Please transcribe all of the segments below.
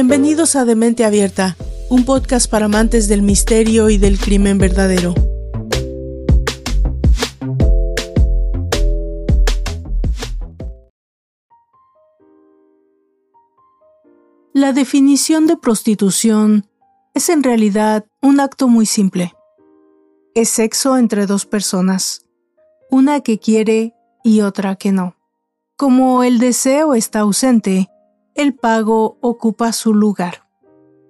Bienvenidos a Demente Abierta, un podcast para amantes del misterio y del crimen verdadero. La definición de prostitución es en realidad un acto muy simple. Es sexo entre dos personas, una que quiere y otra que no. Como el deseo está ausente, el pago ocupa su lugar.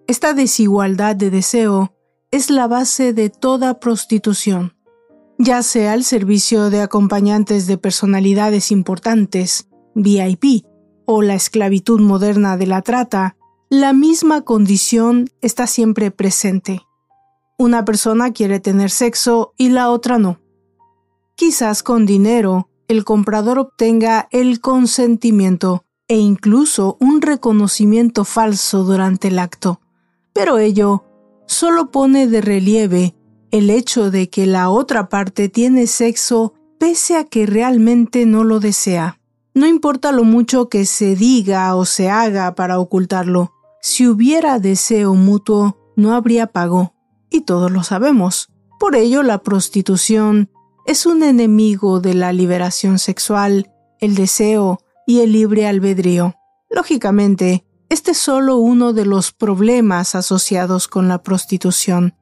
Esta desigualdad de deseo es la base de toda prostitución, ya sea el servicio de acompañantes de personalidades importantes, VIP, o la esclavitud moderna de la trata, la misma condición está siempre presente. Una persona quiere tener sexo y la otra no. Quizás con dinero el comprador obtenga el consentimiento e incluso un reconocimiento falso durante el acto, pero ello solo pone de relieve el hecho de que la otra parte tiene sexo pese a que realmente no lo desea. No importa lo mucho que se diga o se haga para ocultarlo, si hubiera deseo mutuo, no habría pago, y todos lo sabemos. Por ello, la prostitución es un enemigo de la liberación sexual, el deseo, y el libre albedrío. Lógicamente, este es solo uno de los problemas asociados con la prostitución.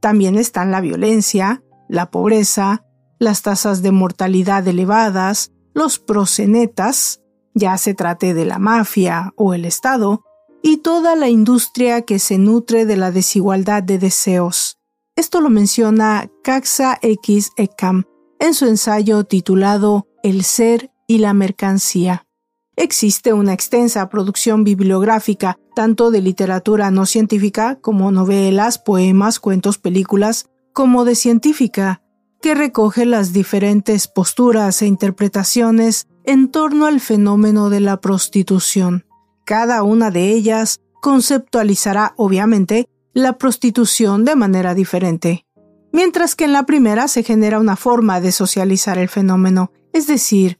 También están la violencia, la pobreza, las tasas de mortalidad elevadas, los prosenetas, ya se trate de la mafia o el Estado, y toda la industria que se nutre de la desigualdad de deseos. Esto lo menciona Caxa X Ekam en su ensayo titulado El ser y la mercancía. Existe una extensa producción bibliográfica, tanto de literatura no científica como novelas, poemas, cuentos, películas, como de científica, que recoge las diferentes posturas e interpretaciones en torno al fenómeno de la prostitución. Cada una de ellas conceptualizará, obviamente, la prostitución de manera diferente. Mientras que en la primera se genera una forma de socializar el fenómeno, es decir,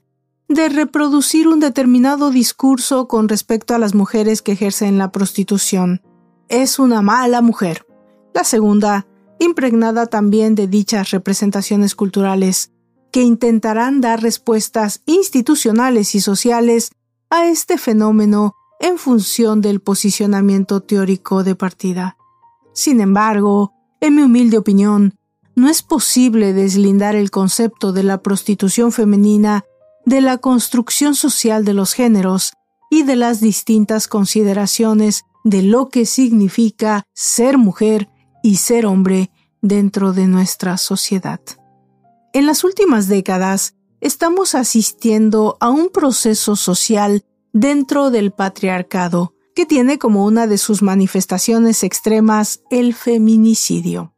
de reproducir un determinado discurso con respecto a las mujeres que ejercen la prostitución. Es una mala mujer. La segunda, impregnada también de dichas representaciones culturales, que intentarán dar respuestas institucionales y sociales a este fenómeno en función del posicionamiento teórico de partida. Sin embargo, en mi humilde opinión, no es posible deslindar el concepto de la prostitución femenina de la construcción social de los géneros y de las distintas consideraciones de lo que significa ser mujer y ser hombre dentro de nuestra sociedad. En las últimas décadas estamos asistiendo a un proceso social dentro del patriarcado que tiene como una de sus manifestaciones extremas el feminicidio.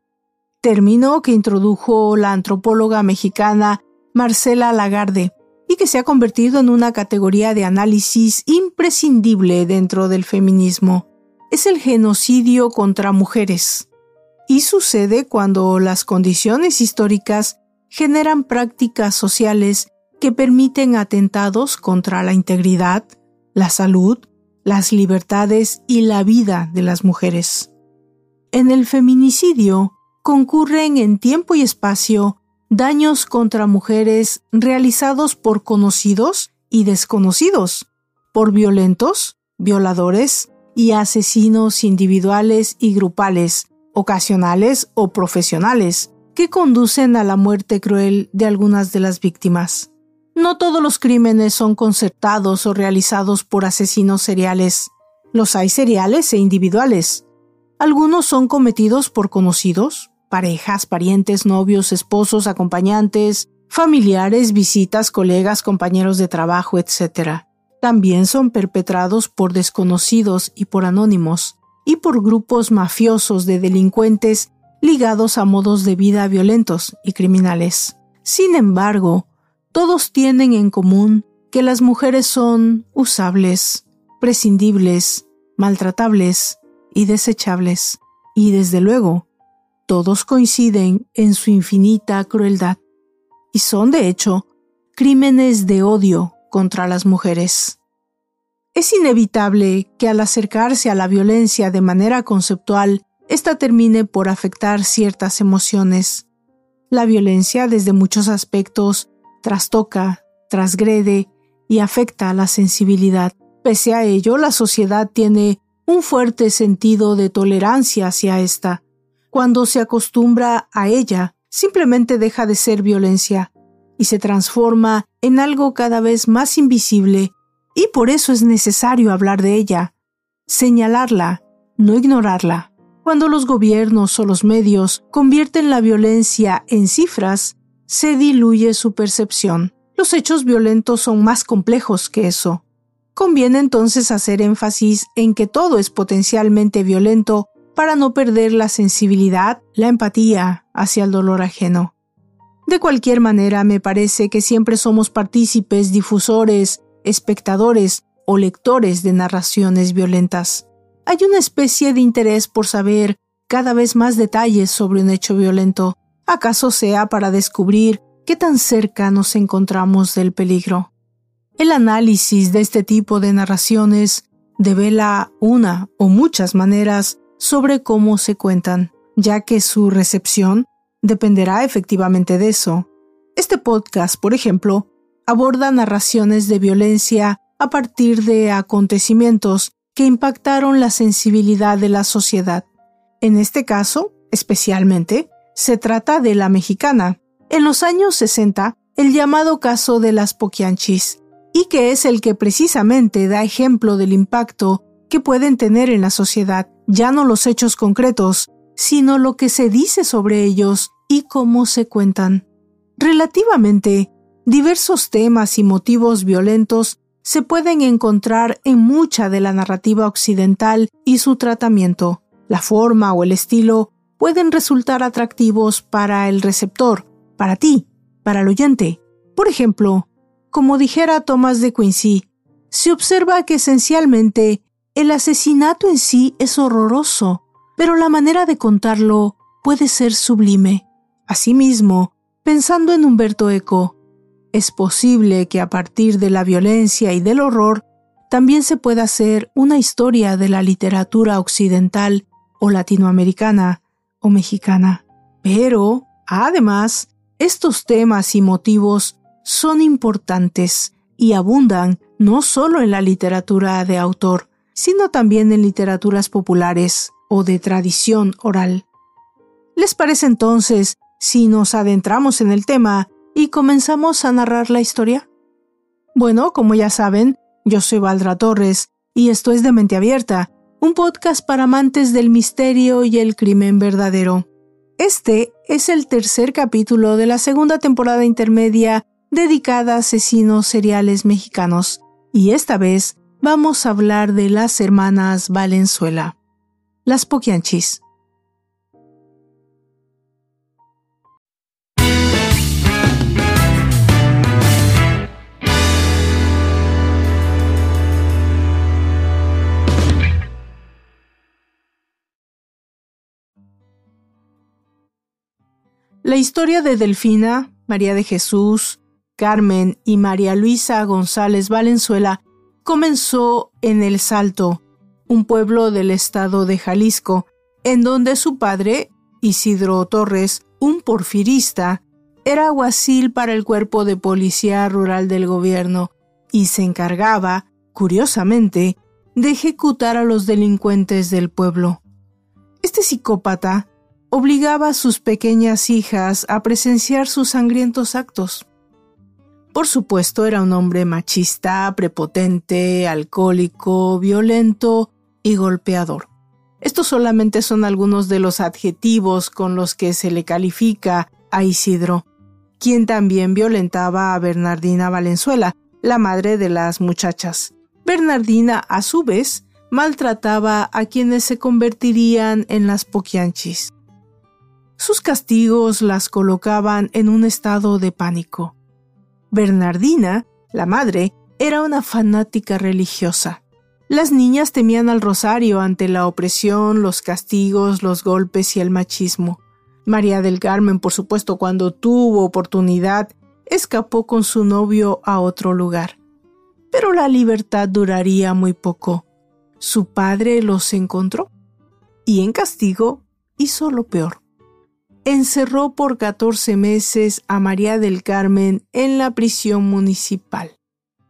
Término que introdujo la antropóloga mexicana Marcela Lagarde y que se ha convertido en una categoría de análisis imprescindible dentro del feminismo. Es el genocidio contra mujeres. Y sucede cuando las condiciones históricas generan prácticas sociales que permiten atentados contra la integridad, la salud, las libertades y la vida de las mujeres. En el feminicidio concurren en tiempo y espacio daños contra mujeres realizados por conocidos y desconocidos, por violentos, violadores y asesinos individuales y grupales, ocasionales o profesionales, que conducen a la muerte cruel de algunas de las víctimas. No todos los crímenes son concertados o realizados por asesinos seriales. Los hay seriales e individuales. Algunos son cometidos por conocidos, parejas, parientes, novios, esposos, acompañantes, familiares, visitas, colegas, compañeros de trabajo, etc. También son perpetrados por desconocidos y por anónimos, y por grupos mafiosos de delincuentes ligados a modos de vida violentos y criminales. Sin embargo, todos tienen en común que las mujeres son usables, prescindibles, maltratables y desechables, y desde luego todos coinciden en su infinita crueldad y son, de hecho, crímenes de odio contra las mujeres. Es inevitable que al acercarse a la violencia de manera conceptual, ésta termine por afectar ciertas emociones. La violencia, desde muchos aspectos, trastoca, transgrede y afecta a la sensibilidad. Pese a ello, la sociedad tiene un fuerte sentido de tolerancia hacia esta. Cuando se acostumbra a ella, simplemente deja de ser violencia y se transforma en algo cada vez más invisible, y por eso es necesario hablar de ella, señalarla, no ignorarla. Cuando los gobiernos o los medios convierten la violencia en cifras, se diluye su percepción. Los hechos violentos son más complejos que eso. Conviene entonces hacer énfasis en que todo es potencialmente violento para no perder la sensibilidad, la empatía hacia el dolor ajeno. De cualquier manera, me parece que siempre somos partícipes, difusores, espectadores o lectores de narraciones violentas hay una especie de interés por saber cada vez más detalles sobre un hecho violento, acaso sea para descubrir qué tan cerca nos encontramos del peligro. El análisis de este tipo de narraciones devela una o muchas maneras sobre cómo se cuentan, ya que su recepción dependerá efectivamente de eso. Este podcast, por ejemplo, aborda narraciones de violencia a partir de acontecimientos que impactaron la sensibilidad de la sociedad. En este caso, especialmente, se trata de la mexicana. En los años 60, el llamado caso de las Poquianchis, y que es el que precisamente da ejemplo del impacto que pueden tener en la sociedad, ya no los hechos concretos, sino lo que se dice sobre ellos y cómo se cuentan. Relativamente, diversos temas y motivos violentos se pueden encontrar en mucha de la narrativa occidental y su tratamiento. La forma o el estilo pueden resultar atractivos para el receptor, para ti, para el oyente. Por ejemplo, como dijera Thomas de Quincy, se observa que esencialmente el asesinato en sí es horroroso, pero la manera de contarlo puede ser sublime. Asimismo, pensando en Humberto Eco, es posible que a partir de la violencia y del horror también se pueda hacer una historia de la literatura occidental o latinoamericana o mexicana. Pero, además, estos temas y motivos son importantes y abundan no solo en la literatura de autor, sino también en literaturas populares o de tradición oral. ¿Les parece entonces si nos adentramos en el tema y comenzamos a narrar la historia? Bueno, como ya saben, yo soy Valdra Torres y esto es de Mente Abierta, un podcast para amantes del misterio y el crimen verdadero. Este es el tercer capítulo de la segunda temporada intermedia dedicada a asesinos seriales mexicanos, y esta vez vamos a hablar de las hermanas Valenzuela, las Poquianchis. La historia de Delfina, María de Jesús, Carmen y María Luisa González Valenzuela comenzó en El Salto, un pueblo del estado de Jalisco, en donde su padre, Isidro Torres, un porfirista, era aguacil para el cuerpo de policía rural del gobierno y se encargaba, curiosamente, de ejecutar a los delincuentes del pueblo. Este psicópata obligaba a sus pequeñas hijas a presenciar sus sangrientos actos. Por supuesto, era un hombre machista, prepotente, alcohólico, violento y golpeador. Estos solamente son algunos de los adjetivos con los que se le califica a Isidro, quien también violentaba a Bernardina Valenzuela, la madre de las muchachas. Bernardina, a su vez, maltrataba a quienes se convertirían en las poquianchis. Sus castigos las colocaban en un estado de pánico. Bernardina, la madre, era una fanática religiosa. Las niñas temían al rosario ante la opresión, los castigos, los golpes y el machismo. María del Carmen, por supuesto, cuando tuvo oportunidad, escapó con su novio a otro lugar. Pero la libertad duraría muy poco. Su padre los encontró y en castigo hizo lo peor. Encerró por 14 meses a María del Carmen en la prisión municipal.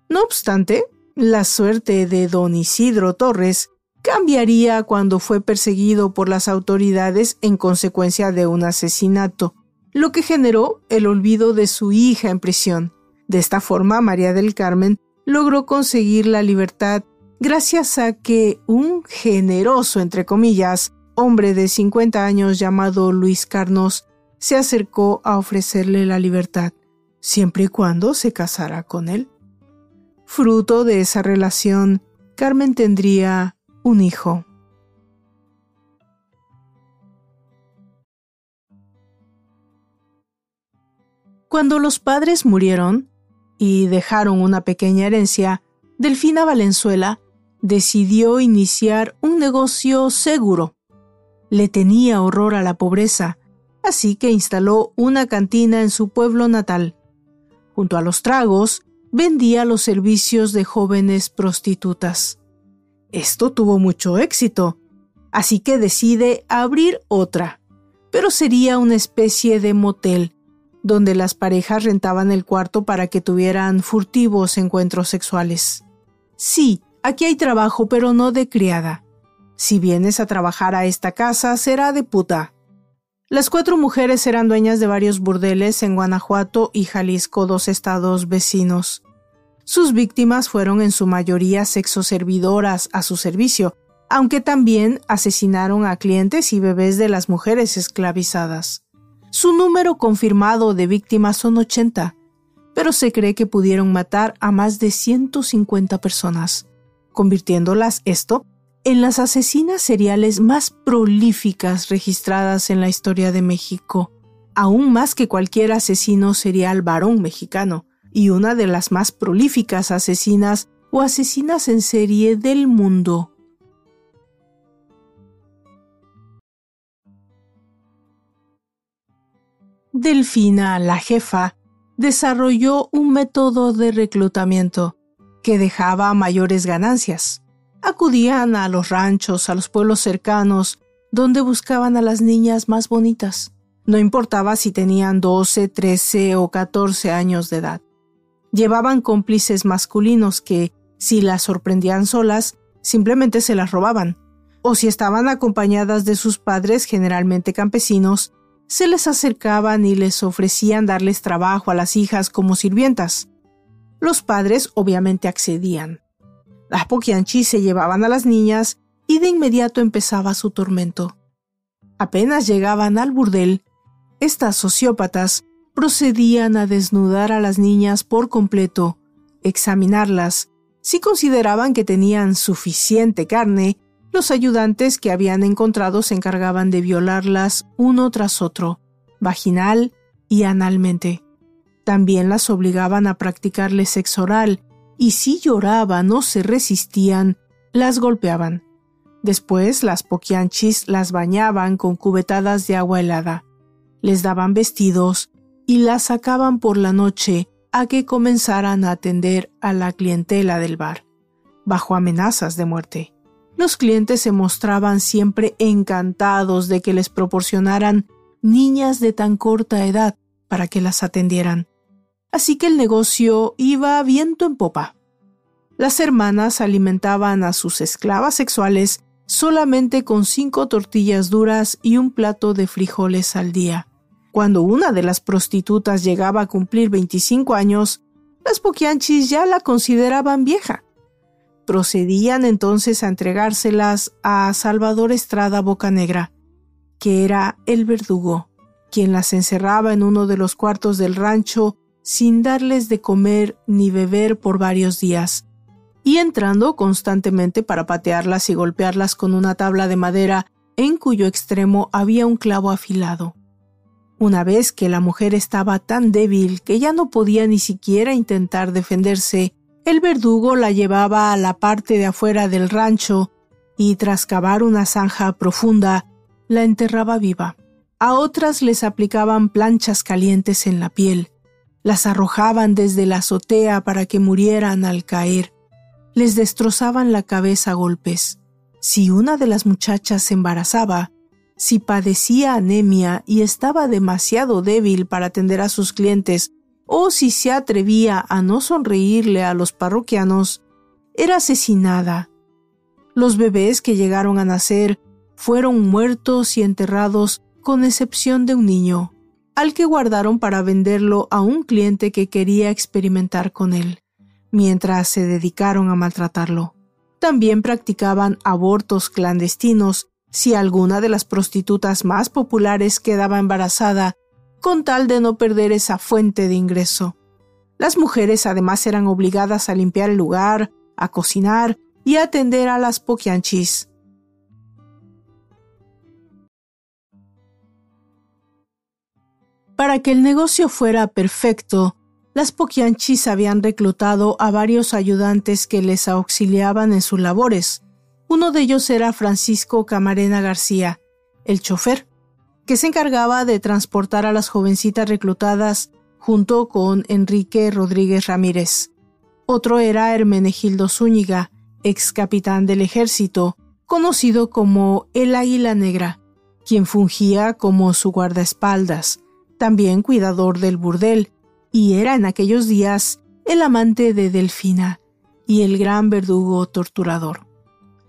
No obstante, la suerte de don Isidro Torres cambiaría cuando fue perseguido por las autoridades en consecuencia de un asesinato, lo que generó el olvido de su hija en prisión. De esta forma, María del Carmen logró conseguir la libertad gracias a que un generoso, entre comillas, hombre de 50 años llamado Luis Carnos se acercó a ofrecerle la libertad, siempre y cuando se casara con él. Fruto de esa relación, Carmen tendría un hijo. Cuando los padres murieron y dejaron una pequeña herencia, Delfina Valenzuela decidió iniciar un negocio seguro. Le tenía horror a la pobreza, así que instaló una cantina en su pueblo natal. Junto a los tragos, vendía los servicios de jóvenes prostitutas. Esto tuvo mucho éxito, así que decide abrir otra, pero sería una especie de motel, donde las parejas rentaban el cuarto para que tuvieran furtivos encuentros sexuales. Sí, aquí hay trabajo, pero no de criada. Si vienes a trabajar a esta casa, será de puta. Las cuatro mujeres eran dueñas de varios burdeles en Guanajuato y Jalisco, dos estados vecinos. Sus víctimas fueron en su mayoría sexoservidoras a su servicio, aunque también asesinaron a clientes y bebés de las mujeres esclavizadas. Su número confirmado de víctimas son 80, pero se cree que pudieron matar a más de 150 personas, convirtiéndolas esto en las asesinas seriales más prolíficas registradas en la historia de México, aún más que cualquier asesino serial varón mexicano y una de las más prolíficas asesinas o asesinas en serie del mundo. Delfina, la jefa, desarrolló un método de reclutamiento que dejaba mayores ganancias. Acudían a los ranchos, a los pueblos cercanos, donde buscaban a las niñas más bonitas. No importaba si tenían 12, 13 o 14 años de edad. Llevaban cómplices masculinos que, si las sorprendían solas, simplemente se las robaban, o si estaban acompañadas de sus padres, generalmente campesinos, se les acercaban y les ofrecían darles trabajo a las hijas como sirvientas. Los padres obviamente accedían. Las poquianchis se llevaban a las niñas y de inmediato empezaba su tormento. Apenas llegaban al burdel, estas sociópatas procedían a desnudar a las niñas por completo, examinarlas. Si consideraban que tenían suficiente carne, los ayudantes que habían encontrado se encargaban de violarlas uno tras otro, vaginal y analmente. También las obligaban a practicarles sexo oral, y si lloraban o se resistían, las golpeaban. Después las poquianchis las bañaban con cubetadas de agua helada. Les daban vestidos, y las sacaban por la noche a que comenzaran a atender a la clientela del bar, bajo amenazas de muerte. Los clientes se mostraban siempre encantados de que les proporcionaran niñas de tan corta edad para que las atendieran. Así que el negocio iba viento en popa. Las hermanas alimentaban a sus esclavas sexuales solamente con cinco tortillas duras y un plato de frijoles al día. Cuando una de las prostitutas llegaba a cumplir 25 años, las poquianchis ya la consideraban vieja. Procedían entonces a entregárselas a Salvador Estrada Bocanegra, que era el verdugo, quien las encerraba en uno de los cuartos del rancho sin darles de comer ni beber por varios días, y entrando constantemente para patearlas y golpearlas con una tabla de madera en cuyo extremo había un clavo afilado. Una vez que la mujer estaba tan débil que ya no podía ni siquiera intentar defenderse, el verdugo la llevaba a la parte de afuera del rancho y tras cavar una zanja profunda, la enterraba viva. A otras les aplicaban planchas calientes en la piel, las arrojaban desde la azotea para que murieran al caer, les destrozaban la cabeza a golpes. Si una de las muchachas se embarazaba, si padecía anemia y estaba demasiado débil para atender a sus clientes, o si se atrevía a no sonreírle a los parroquianos, era asesinada. Los bebés que llegaron a nacer fueron muertos y enterrados con excepción de un niño, al que guardaron para venderlo a un cliente que quería experimentar con él, mientras se dedicaron a maltratarlo. También practicaban abortos clandestinos si alguna de las prostitutas más populares quedaba embarazada, con tal de no perder esa fuente de ingreso. Las mujeres además eran obligadas a limpiar el lugar, a cocinar y a atender a las poquianchis. Para que el negocio fuera perfecto, las poquianchis habían reclutado a varios ayudantes que les auxiliaban en sus labores. Uno de ellos era Francisco Camarena García, el chofer, que se encargaba de transportar a las jovencitas reclutadas junto con Enrique Rodríguez Ramírez. Otro era Hermenegildo Zúñiga, ex capitán del ejército, conocido como el Águila Negra, quien fungía como su guardaespaldas, también cuidador del burdel, y era en aquellos días el amante de Delfina y el gran verdugo torturador.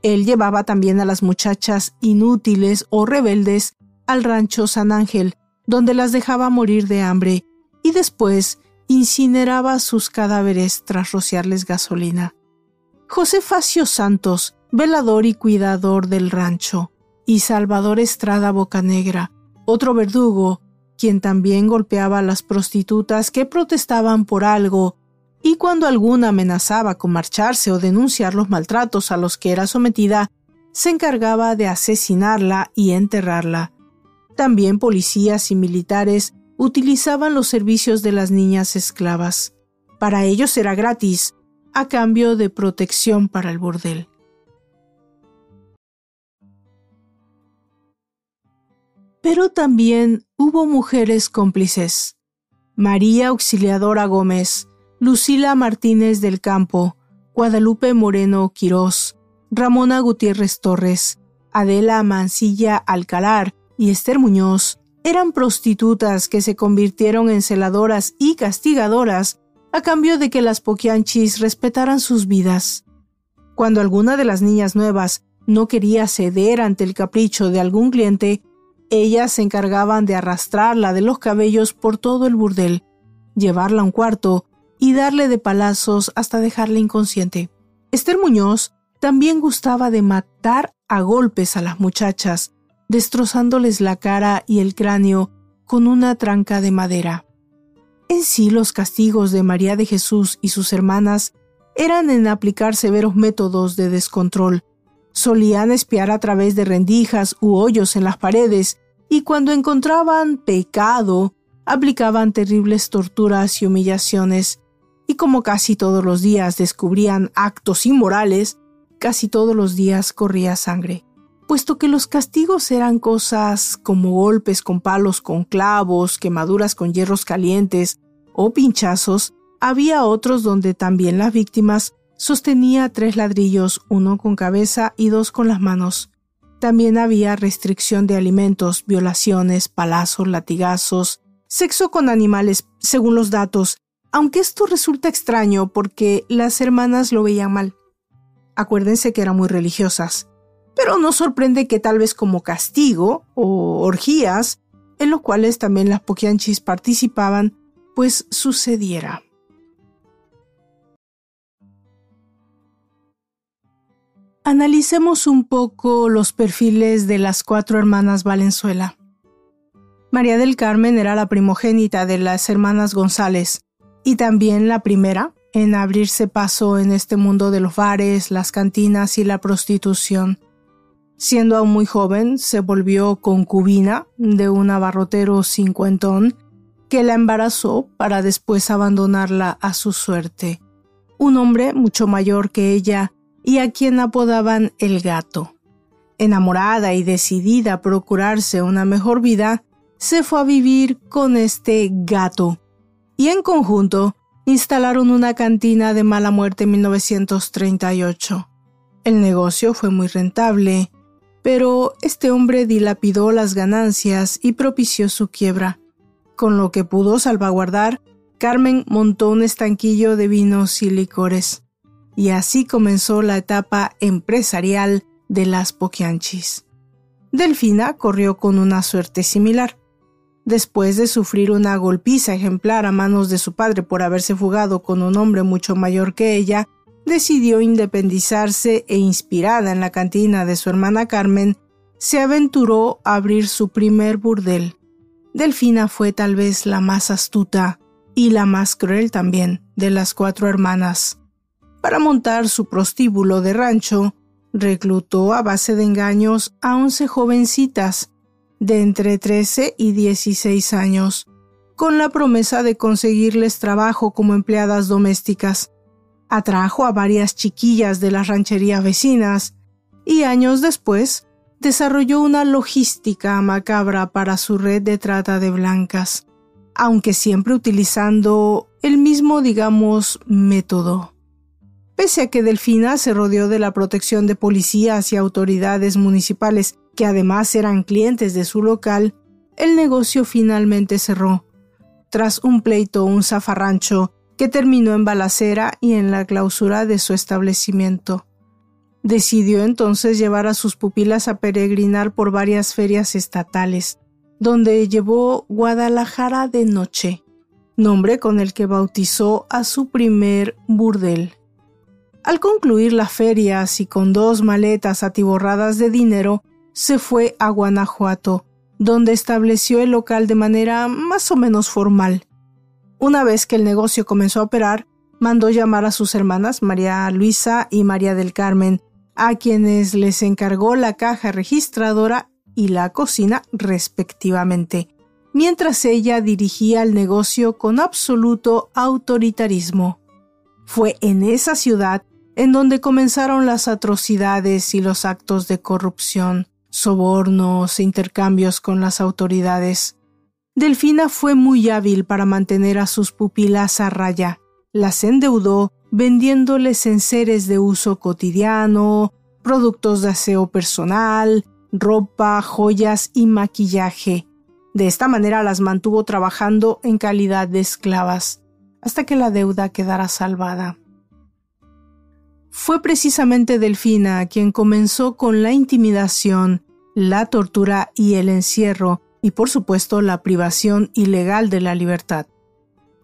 Él llevaba también a las muchachas inútiles o rebeldes al rancho San Ángel, donde las dejaba morir de hambre, y después incineraba sus cadáveres tras rociarles gasolina. José Facio Santos, velador y cuidador del rancho, y Salvador Estrada Bocanegra, otro verdugo, quien también golpeaba a las prostitutas que protestaban por algo, y cuando alguna amenazaba con marcharse o denunciar los maltratos a los que era sometida, se encargaba de asesinarla y enterrarla. También policías y militares utilizaban los servicios de las niñas esclavas. Para ellos era gratis, a cambio de protección para el bordel. Pero también hubo mujeres cómplices. María Auxiliadora Gómez, Lucila Martínez del Campo, Guadalupe Moreno Quirós, Ramona Gutiérrez Torres, Adela Mancilla Alcalar y Esther Muñoz eran prostitutas que se convirtieron en celadoras y castigadoras a cambio de que las poquianchis respetaran sus vidas. Cuando alguna de las niñas nuevas no quería ceder ante el capricho de algún cliente, ellas se encargaban de arrastrarla de los cabellos por todo el burdel, llevarla a un cuarto y darle de palazos hasta dejarla inconsciente. Esther Muñoz también gustaba de matar a golpes a las muchachas, destrozándoles la cara y el cráneo con una tranca de madera. En sí los castigos de María de Jesús y sus hermanas eran en aplicar severos métodos de descontrol, Solían espiar a través de rendijas u hoyos en las paredes y cuando encontraban pecado, aplicaban terribles torturas y humillaciones, y como casi todos los días descubrían actos inmorales, casi todos los días corría sangre. Puesto que los castigos eran cosas como golpes con palos con clavos, quemaduras con hierros calientes o pinchazos, había otros donde también las víctimas Sostenía tres ladrillos, uno con cabeza y dos con las manos. También había restricción de alimentos, violaciones, palazos, latigazos, sexo con animales, según los datos, aunque esto resulta extraño porque las hermanas lo veían mal. Acuérdense que eran muy religiosas. Pero no sorprende que tal vez como castigo o orgías, en los cuales también las poquianchis participaban, pues sucediera. Analicemos un poco los perfiles de las cuatro hermanas Valenzuela. María del Carmen era la primogénita de las hermanas González y también la primera en abrirse paso en este mundo de los bares, las cantinas y la prostitución. Siendo aún muy joven, se volvió concubina de un abarrotero cincuentón que la embarazó para después abandonarla a su suerte. Un hombre mucho mayor que ella y a quien apodaban el gato. Enamorada y decidida a procurarse una mejor vida, se fue a vivir con este gato y en conjunto instalaron una cantina de mala muerte en 1938. El negocio fue muy rentable, pero este hombre dilapidó las ganancias y propició su quiebra. Con lo que pudo salvaguardar, Carmen montó un estanquillo de vinos y licores. Y así comenzó la etapa empresarial de las Poquianchis. Delfina corrió con una suerte similar. Después de sufrir una golpiza ejemplar a manos de su padre por haberse fugado con un hombre mucho mayor que ella, decidió independizarse e inspirada en la cantina de su hermana Carmen, se aventuró a abrir su primer burdel. Delfina fue tal vez la más astuta y la más cruel también de las cuatro hermanas. Para montar su prostíbulo de rancho, reclutó a base de engaños a once jovencitas de entre 13 y 16 años, con la promesa de conseguirles trabajo como empleadas domésticas. Atrajo a varias chiquillas de las rancherías vecinas y años después desarrolló una logística macabra para su red de trata de blancas, aunque siempre utilizando el mismo, digamos, método. Pese a que Delfina se rodeó de la protección de policías y autoridades municipales, que además eran clientes de su local, el negocio finalmente cerró, tras un pleito un zafarrancho que terminó en balacera y en la clausura de su establecimiento. Decidió entonces llevar a sus pupilas a peregrinar por varias ferias estatales, donde llevó Guadalajara de Noche, nombre con el que bautizó a su primer burdel. Al concluir la feria, y con dos maletas atiborradas de dinero, se fue a Guanajuato, donde estableció el local de manera más o menos formal. Una vez que el negocio comenzó a operar, mandó llamar a sus hermanas María Luisa y María del Carmen, a quienes les encargó la caja registradora y la cocina respectivamente, mientras ella dirigía el negocio con absoluto autoritarismo. Fue en esa ciudad en donde comenzaron las atrocidades y los actos de corrupción, sobornos e intercambios con las autoridades. Delfina fue muy hábil para mantener a sus pupilas a raya. Las endeudó vendiéndoles enseres de uso cotidiano, productos de aseo personal, ropa, joyas y maquillaje. De esta manera las mantuvo trabajando en calidad de esclavas, hasta que la deuda quedara salvada. Fue precisamente Delfina quien comenzó con la intimidación, la tortura y el encierro, y por supuesto la privación ilegal de la libertad.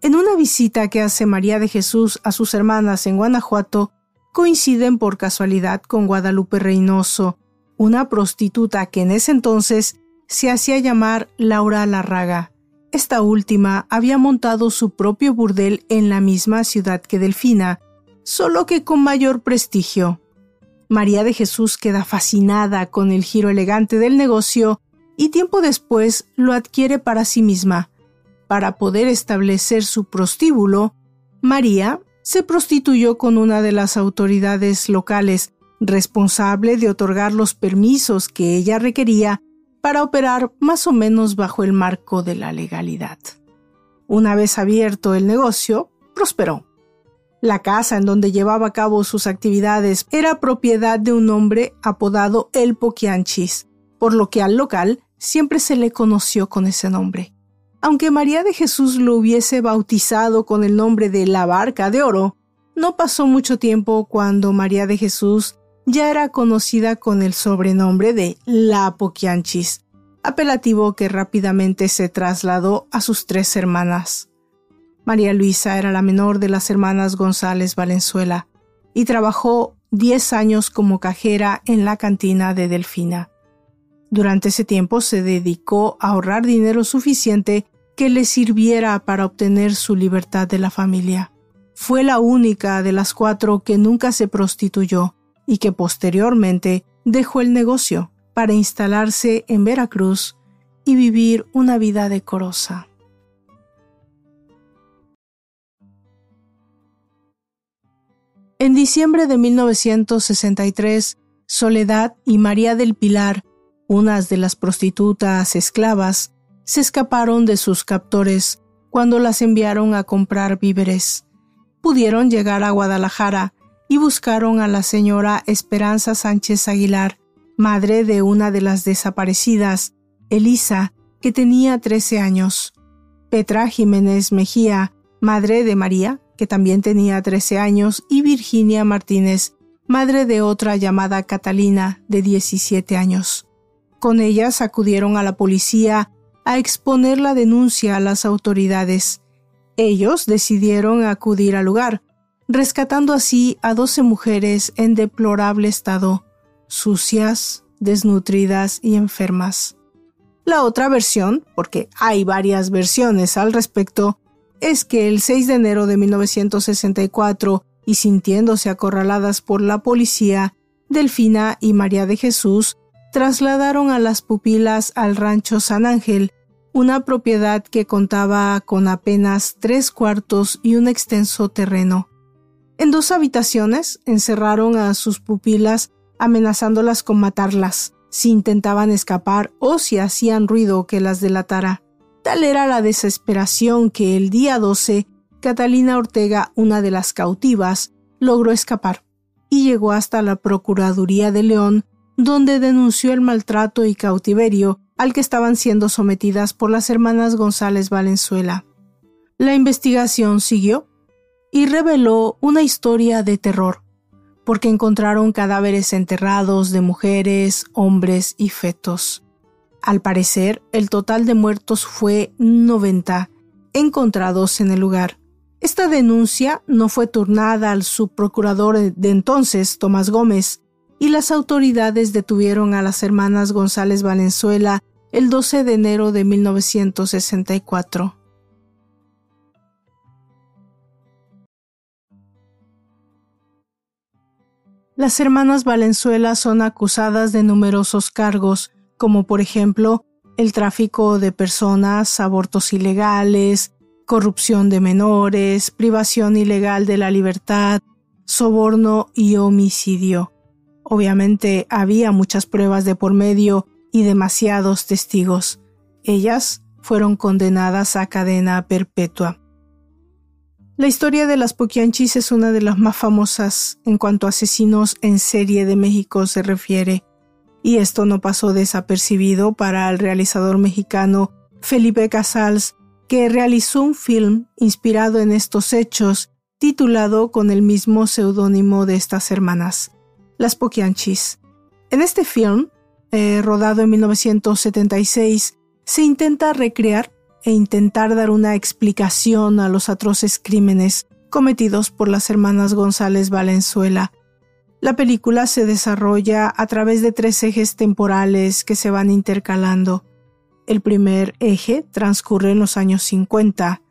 En una visita que hace María de Jesús a sus hermanas en Guanajuato, coinciden por casualidad con Guadalupe Reynoso, una prostituta que en ese entonces se hacía llamar Laura Larraga. Esta última había montado su propio burdel en la misma ciudad que Delfina, solo que con mayor prestigio. María de Jesús queda fascinada con el giro elegante del negocio y tiempo después lo adquiere para sí misma. Para poder establecer su prostíbulo, María se prostituyó con una de las autoridades locales responsable de otorgar los permisos que ella requería para operar más o menos bajo el marco de la legalidad. Una vez abierto el negocio, prosperó. La casa en donde llevaba a cabo sus actividades era propiedad de un hombre apodado El Poquianchis, por lo que al local siempre se le conoció con ese nombre. Aunque María de Jesús lo hubiese bautizado con el nombre de la Barca de Oro, no pasó mucho tiempo cuando María de Jesús ya era conocida con el sobrenombre de La Poquianchis, apelativo que rápidamente se trasladó a sus tres hermanas. María Luisa era la menor de las hermanas González Valenzuela y trabajó 10 años como cajera en la cantina de Delfina. Durante ese tiempo se dedicó a ahorrar dinero suficiente que le sirviera para obtener su libertad de la familia. Fue la única de las cuatro que nunca se prostituyó y que posteriormente dejó el negocio para instalarse en Veracruz y vivir una vida decorosa. En diciembre de 1963, Soledad y María del Pilar, unas de las prostitutas esclavas, se escaparon de sus captores cuando las enviaron a comprar víveres. Pudieron llegar a Guadalajara y buscaron a la señora Esperanza Sánchez Aguilar, madre de una de las desaparecidas, Elisa, que tenía 13 años. Petra Jiménez Mejía, madre de María, que también tenía 13 años, y Virginia Martínez, madre de otra llamada Catalina, de 17 años. Con ellas acudieron a la policía a exponer la denuncia a las autoridades. Ellos decidieron acudir al lugar, rescatando así a 12 mujeres en deplorable estado, sucias, desnutridas y enfermas. La otra versión, porque hay varias versiones al respecto, es que el 6 de enero de 1964, y sintiéndose acorraladas por la policía, Delfina y María de Jesús trasladaron a las pupilas al rancho San Ángel, una propiedad que contaba con apenas tres cuartos y un extenso terreno. En dos habitaciones encerraron a sus pupilas amenazándolas con matarlas si intentaban escapar o si hacían ruido que las delatara. Tal era la desesperación que el día 12 Catalina Ortega, una de las cautivas, logró escapar y llegó hasta la Procuraduría de León, donde denunció el maltrato y cautiverio al que estaban siendo sometidas por las hermanas González Valenzuela. La investigación siguió y reveló una historia de terror, porque encontraron cadáveres enterrados de mujeres, hombres y fetos. Al parecer, el total de muertos fue 90 encontrados en el lugar. Esta denuncia no fue turnada al subprocurador de entonces, Tomás Gómez, y las autoridades detuvieron a las hermanas González Valenzuela el 12 de enero de 1964. Las hermanas Valenzuela son acusadas de numerosos cargos, como por ejemplo el tráfico de personas, abortos ilegales, corrupción de menores, privación ilegal de la libertad, soborno y homicidio. Obviamente había muchas pruebas de por medio y demasiados testigos. Ellas fueron condenadas a cadena perpetua. La historia de las Poquianchis es una de las más famosas en cuanto a asesinos en serie de México se refiere y esto no pasó desapercibido para el realizador mexicano Felipe Casals, que realizó un film inspirado en estos hechos, titulado con el mismo seudónimo de estas hermanas, Las Poquianchis. En este film, eh, rodado en 1976, se intenta recrear e intentar dar una explicación a los atroces crímenes cometidos por las hermanas González Valenzuela, la película se desarrolla a través de tres ejes temporales que se van intercalando. El primer eje transcurre en los años 50,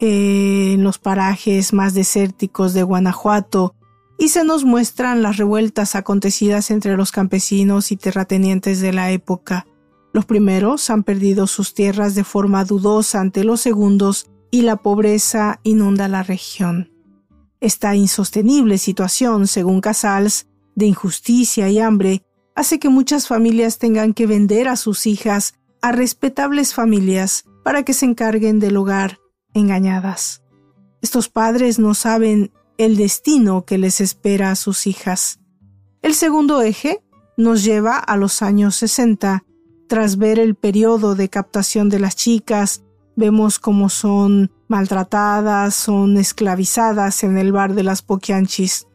en los parajes más desérticos de Guanajuato, y se nos muestran las revueltas acontecidas entre los campesinos y terratenientes de la época. Los primeros han perdido sus tierras de forma dudosa ante los segundos y la pobreza inunda la región. Esta insostenible situación, según Casals, de injusticia y hambre, hace que muchas familias tengan que vender a sus hijas a respetables familias para que se encarguen del hogar engañadas. Estos padres no saben el destino que les espera a sus hijas. El segundo eje nos lleva a los años 60. Tras ver el periodo de captación de las chicas, vemos cómo son maltratadas, son esclavizadas en el bar de las Poquianchis.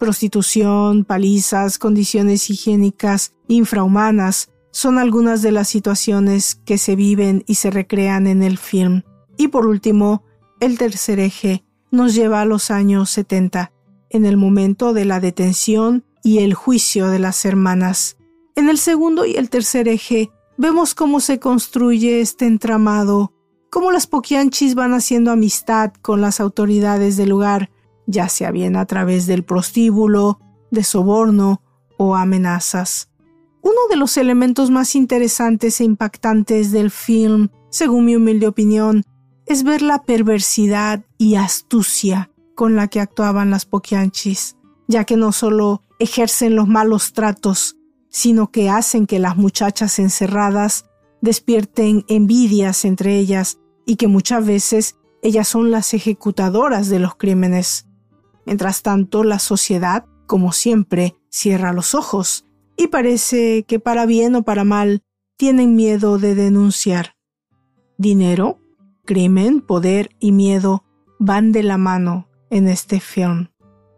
Prostitución, palizas, condiciones higiénicas infrahumanas son algunas de las situaciones que se viven y se recrean en el film. Y por último, el tercer eje nos lleva a los años 70, en el momento de la detención y el juicio de las hermanas. En el segundo y el tercer eje vemos cómo se construye este entramado cómo las Poquianchis van haciendo amistad con las autoridades del lugar, ya sea bien a través del prostíbulo, de soborno o amenazas. Uno de los elementos más interesantes e impactantes del film, según mi humilde opinión, es ver la perversidad y astucia con la que actuaban las Poquianchis, ya que no solo ejercen los malos tratos, sino que hacen que las muchachas encerradas despierten envidias entre ellas y que muchas veces ellas son las ejecutadoras de los crímenes. Mientras tanto, la sociedad, como siempre, cierra los ojos y parece que para bien o para mal tienen miedo de denunciar. Dinero, crimen, poder y miedo van de la mano en este film.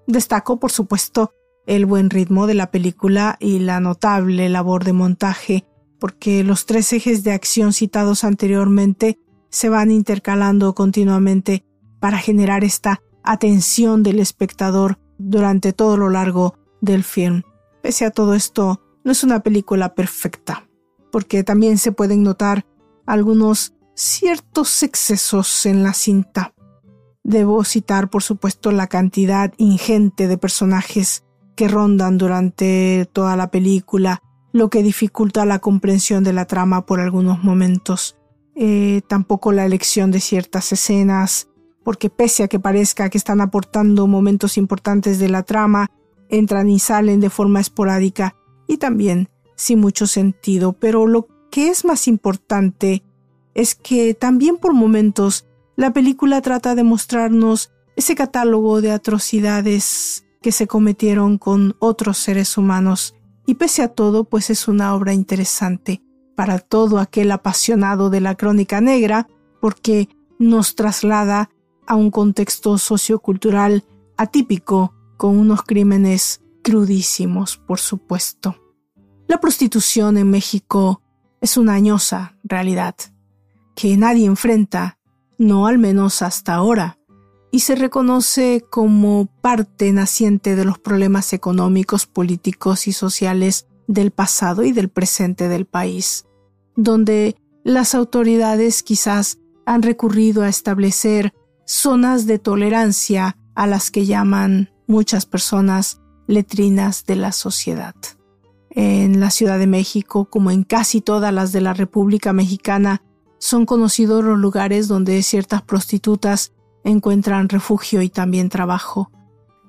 Destaco, por supuesto, el buen ritmo de la película y la notable labor de montaje, porque los tres ejes de acción citados anteriormente se van intercalando continuamente para generar esta atención del espectador durante todo lo largo del film. Pese a todo esto, no es una película perfecta, porque también se pueden notar algunos ciertos excesos en la cinta. Debo citar, por supuesto, la cantidad ingente de personajes que rondan durante toda la película, lo que dificulta la comprensión de la trama por algunos momentos. Eh, tampoco la elección de ciertas escenas, porque pese a que parezca que están aportando momentos importantes de la trama, entran y salen de forma esporádica y también sin mucho sentido. Pero lo que es más importante es que también por momentos la película trata de mostrarnos ese catálogo de atrocidades que se cometieron con otros seres humanos y pese a todo pues es una obra interesante para todo aquel apasionado de la crónica negra porque nos traslada a un contexto sociocultural atípico con unos crímenes crudísimos, por supuesto. La prostitución en México es una añosa realidad que nadie enfrenta, no al menos hasta ahora, y se reconoce como parte naciente de los problemas económicos, políticos y sociales del pasado y del presente del país, donde las autoridades quizás han recurrido a establecer zonas de tolerancia a las que llaman muchas personas letrinas de la sociedad. En la Ciudad de México, como en casi todas las de la República Mexicana, son conocidos los lugares donde ciertas prostitutas encuentran refugio y también trabajo.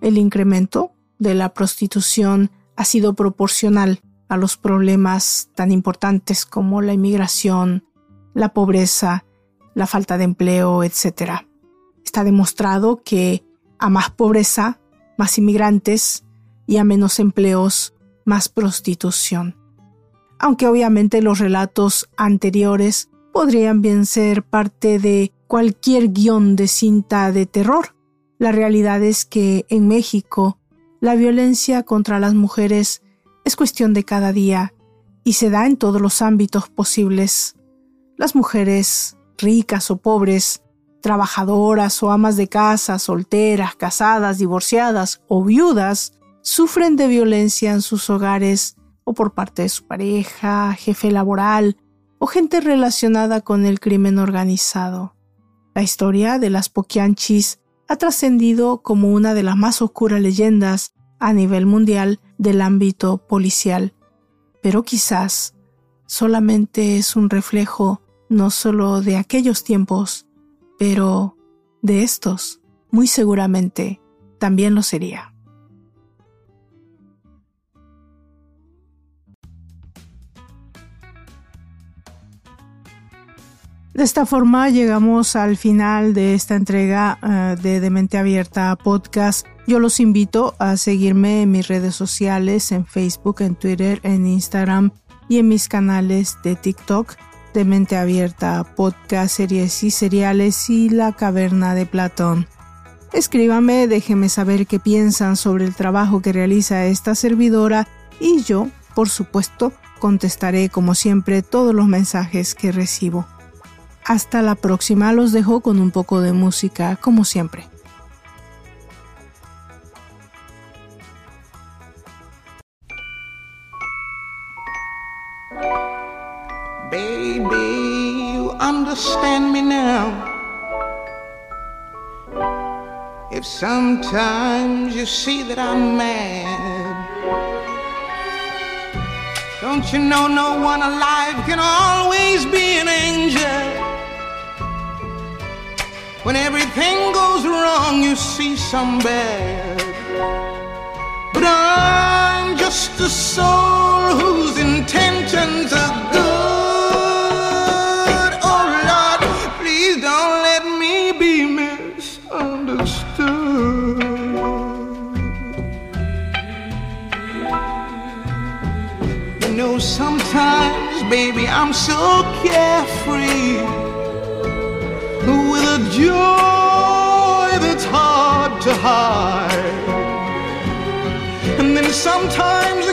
El incremento de la prostitución ha sido proporcional a los problemas tan importantes como la inmigración, la pobreza, la falta de empleo, etc. Está demostrado que a más pobreza, más inmigrantes y a menos empleos, más prostitución. Aunque obviamente los relatos anteriores podrían bien ser parte de cualquier guion de cinta de terror. La realidad es que en México la violencia contra las mujeres es cuestión de cada día y se da en todos los ámbitos posibles. Las mujeres, ricas o pobres, trabajadoras o amas de casa, solteras, casadas, divorciadas o viudas, sufren de violencia en sus hogares o por parte de su pareja, jefe laboral o gente relacionada con el crimen organizado. La historia de las Poquianchis ha trascendido como una de las más oscuras leyendas a nivel mundial del ámbito policial, pero quizás solamente es un reflejo no solo de aquellos tiempos, pero de estos, muy seguramente, también lo sería. De esta forma llegamos al final de esta entrega uh, de Demente Abierta Podcast. Yo los invito a seguirme en mis redes sociales, en Facebook, en Twitter, en Instagram y en mis canales de TikTok. Demente Abierta Podcast, series y seriales y La Caverna de Platón. Escríbame, déjenme saber qué piensan sobre el trabajo que realiza esta servidora y yo, por supuesto, contestaré como siempre todos los mensajes que recibo. Hasta la próxima los dejo con un poco de música, como siempre. Baby, you understand me now. If sometimes you see that I'm mad, don't you know no one alive can always be an angel? When everything goes wrong, you see some bad. But I'm just a soul whose intentions are good. Oh Lord, please don't let me be misunderstood. You know, sometimes, baby, I'm so carefree. high. And then sometimes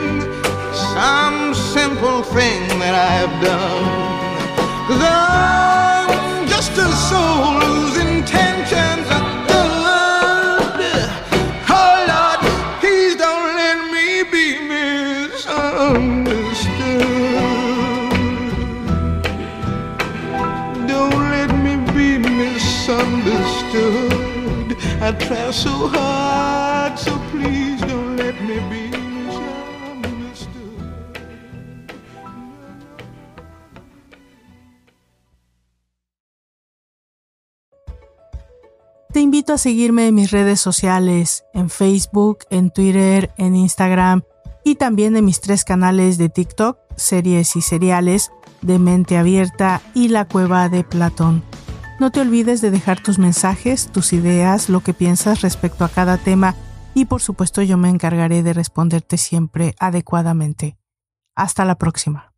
done. Cause I'm just a soul whose intentions are good. Oh Lord, please don't let me be misunderstood. Don't let me be misunderstood. I try so hard, invito a seguirme en mis redes sociales, en Facebook, en Twitter, en Instagram y también en mis tres canales de TikTok, series y seriales, de Mente Abierta y La Cueva de Platón. No te olvides de dejar tus mensajes, tus ideas, lo que piensas respecto a cada tema y por supuesto yo me encargaré de responderte siempre adecuadamente. Hasta la próxima.